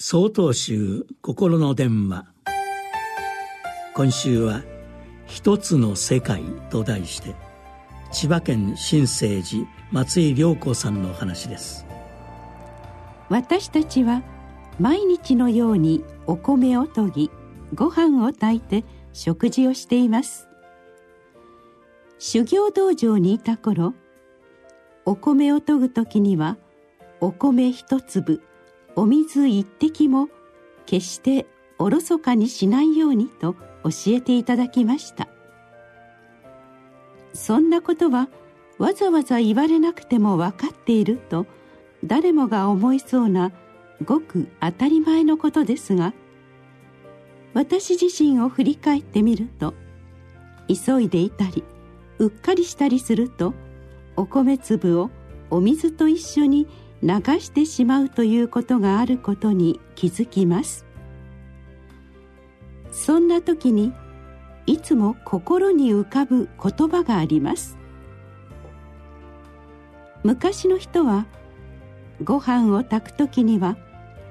総統集心の電話。今週は「一つの世界」と題して千葉県新生寺松井良子さんの話です。私たちは毎日のようにお米を研ぎご飯を炊いて食事をしています。修行道場にいた頃お米を研ぐ時にはお米一粒お水一滴も決しておろそかにしないようにと教えていただきました。そんなことはわざわざ言われなくても分かっていると誰もが思いそうなごく当たり前のことですが私自身を振り返ってみると急いでいたりうっかりしたりするとお米粒をお水と一緒に流してしまうということがあることに気づきます。そんな時にいつも心に浮かぶ言葉があります。昔の人はご飯を炊く時には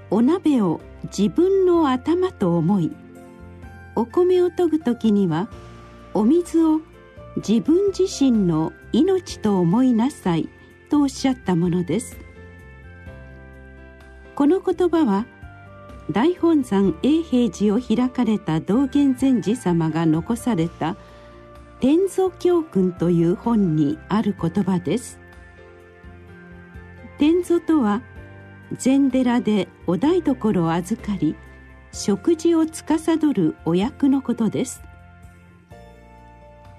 お鍋を自分の頭と思いお米を研ぐ時にはお水を自分自身の命と思いなさいとおっしゃったものです。この言葉は大本山永平寺を開かれた道元禅師様が残された「天祖教訓」という本にある言葉です。天祖とは禅寺でお台所を預かり食事を司るお役のことです。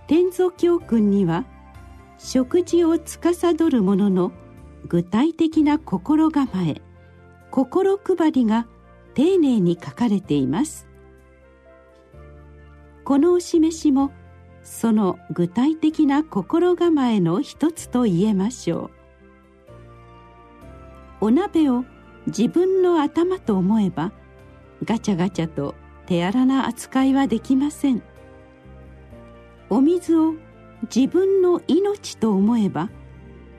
天祖教訓には食事を司る者の具体的な心構え心配りが丁寧に書かれています。このお示しもその具体的な心構えの一つと言えましょう。お鍋を自分の頭と思えばガチャガチャと手荒な扱いはできません。お水を自分の命と思えば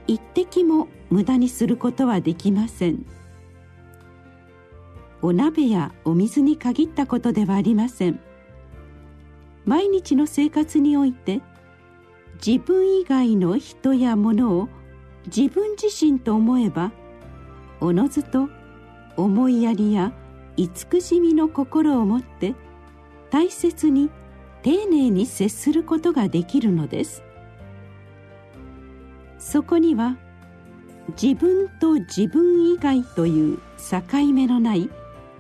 一滴も無駄にすることはできません。お鍋やお水に限ったことではありません。毎日の生活において自分以外の人や物を自分自身と思えばおのずと思いやりや慈しみの心を持って大切に丁寧に接することができるのです。そこには自分と自分以外という境目のない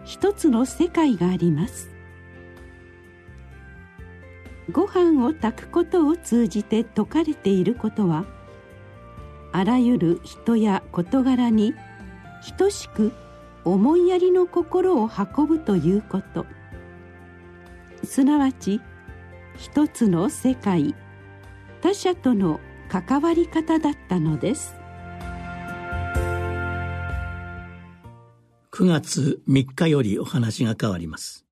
一つの世界があります。ご飯を炊くことを通じて説かれていることはあらゆる人や事柄に等しく思いやりの心を運ぶということ。すなわち一つの世界他者との関わり方だったのです。9月3日よりお話が変わります。